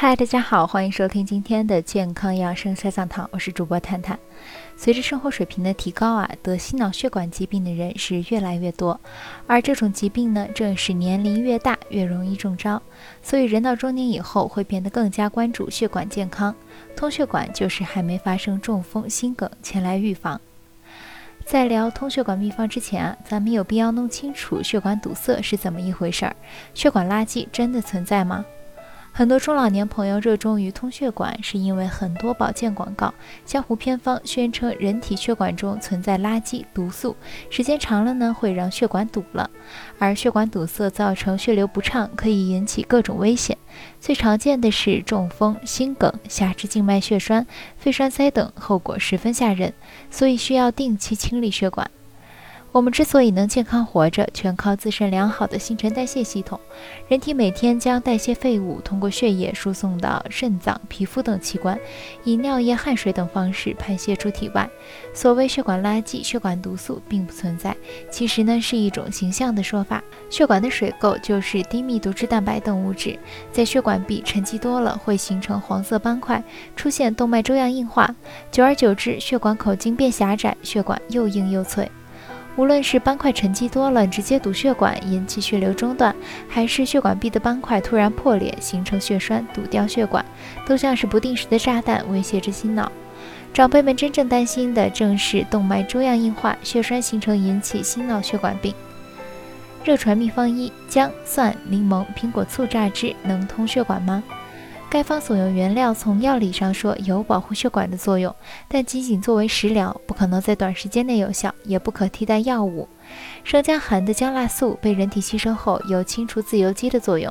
嗨，大家好，欢迎收听今天的健康养生小讲堂，我是主播探探。随着生活水平的提高啊，得心脑血管疾病的人是越来越多，而这种疾病呢，正是年龄越大越容易中招，所以人到中年以后会变得更加关注血管健康。通血管就是还没发生中风、心梗前来预防。在聊通血管秘方之前啊，咱们有必要弄清楚血管堵塞是怎么一回事儿，血管垃圾真的存在吗？很多中老年朋友热衷于通血管，是因为很多保健广告、江湖偏方宣称人体血管中存在垃圾毒素，时间长了呢会让血管堵了，而血管堵塞造成血流不畅，可以引起各种危险，最常见的是中风、心梗、下肢静脉血栓、肺栓塞等，后果十分吓人，所以需要定期清理血管。我们之所以能健康活着，全靠自身良好的新陈代谢系统。人体每天将代谢废物通过血液输送到肾脏、皮肤等器官，以尿液、汗水等方式排泄出体外。所谓血管垃圾、血管毒素并不存在，其实呢是一种形象的说法。血管的水垢就是低密度脂蛋白等物质，在血管壁沉积多了，会形成黄色斑块，出现动脉粥样硬化。久而久之，血管口径变狭窄，血管又硬又脆。无论是斑块沉积多了，直接堵血管引起血流中断，还是血管壁的斑块突然破裂形成血栓堵掉血管，都像是不定时的炸弹，威胁着心脑。长辈们真正担心的正是动脉粥样硬化、血栓形成引起心脑血管病。热传秘方一：姜、蒜、柠檬、苹果醋榨汁能通血管吗？该方所用原料从药理上说有保护血管的作用，但仅仅作为食疗，不可能在短时间内有效，也不可替代药物。生姜含的姜辣素被人体吸收后，有清除自由基的作用，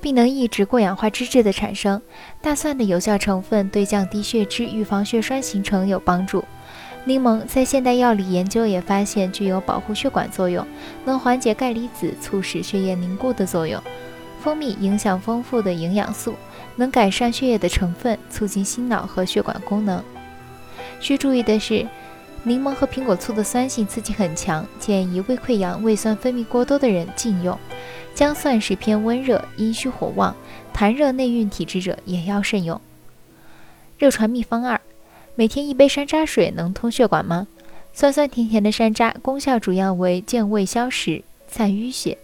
并能抑制过氧化脂质的产生。大蒜的有效成分对降低血脂、预防血栓形成有帮助。柠檬在现代药理研究也发现具有保护血管作用，能缓解钙离子促使血液凝固的作用。蜂蜜影响丰富的营养素。能改善血液的成分，促进心脑和血管功能。需注意的是，柠檬和苹果醋的酸性刺激很强，建议胃溃疡、胃酸分泌过多的人禁用。姜蒜是偏温热，阴虚火旺、痰热内蕴体质者也要慎用。热传秘方二：每天一杯山楂水能通血管吗？酸酸甜甜的山楂功效主要为健胃消食、散淤血。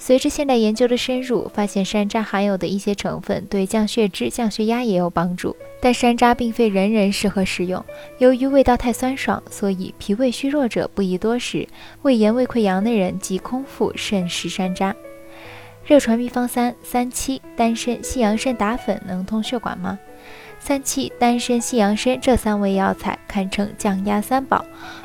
随着现代研究的深入，发现山楂含有的一些成分对降血脂、降血压也有帮助。但山楂并非人人适合食用，由于味道太酸爽，所以脾胃虚弱者不宜多食。胃炎、胃溃疡的人忌空腹慎食山楂。热传秘方三：三七、丹参、西洋参打粉能通血管吗？三七、丹参、西洋参这三味药材堪称降压三宝，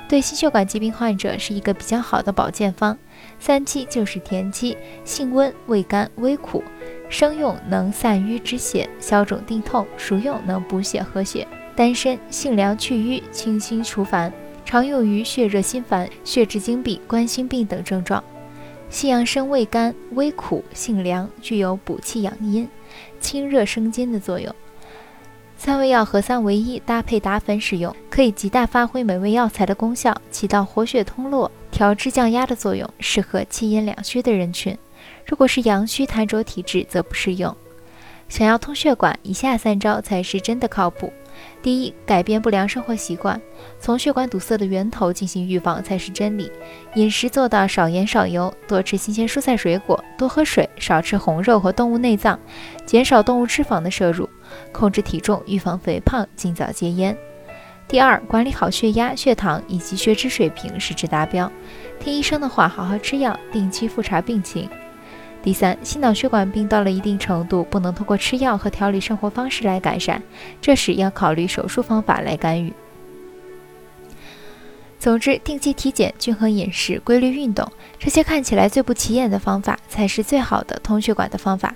对心血管疾病患者是一个比较好的保健方。三七就是田七，性温，味甘微苦，生用能散瘀止血、消肿定痛；熟用能补血和血。丹参性凉去瘀、清心除烦，常用于血热心烦、血脂经闭、冠心病等症状。西洋参味甘微苦，性凉，具有补气养阴、清热生津的作用。三味药合三为一，搭配打粉使用，可以极大发挥每味药材的功效，起到活血通络、调脂降压的作用，适合气阴两虚的人群。如果是阳虚痰浊体质，则不适用。想要通血管，以下三招才是真的靠谱。第一，改变不良生活习惯，从血管堵塞的源头进行预防才是真理。饮食做到少盐少油，多吃新鲜蔬菜水果，多喝水，少吃红肉和动物内脏，减少动物脂肪的摄入，控制体重，预防肥胖，尽早戒烟。第二，管理好血压、血糖以及血脂水平，使之达标。听医生的话，好好吃药，定期复查病情。第三，心脑血管病到了一定程度，不能通过吃药和调理生活方式来改善，这时要考虑手术方法来干预。总之，定期体检、均衡饮食、规律运动，这些看起来最不起眼的方法，才是最好的通血管的方法。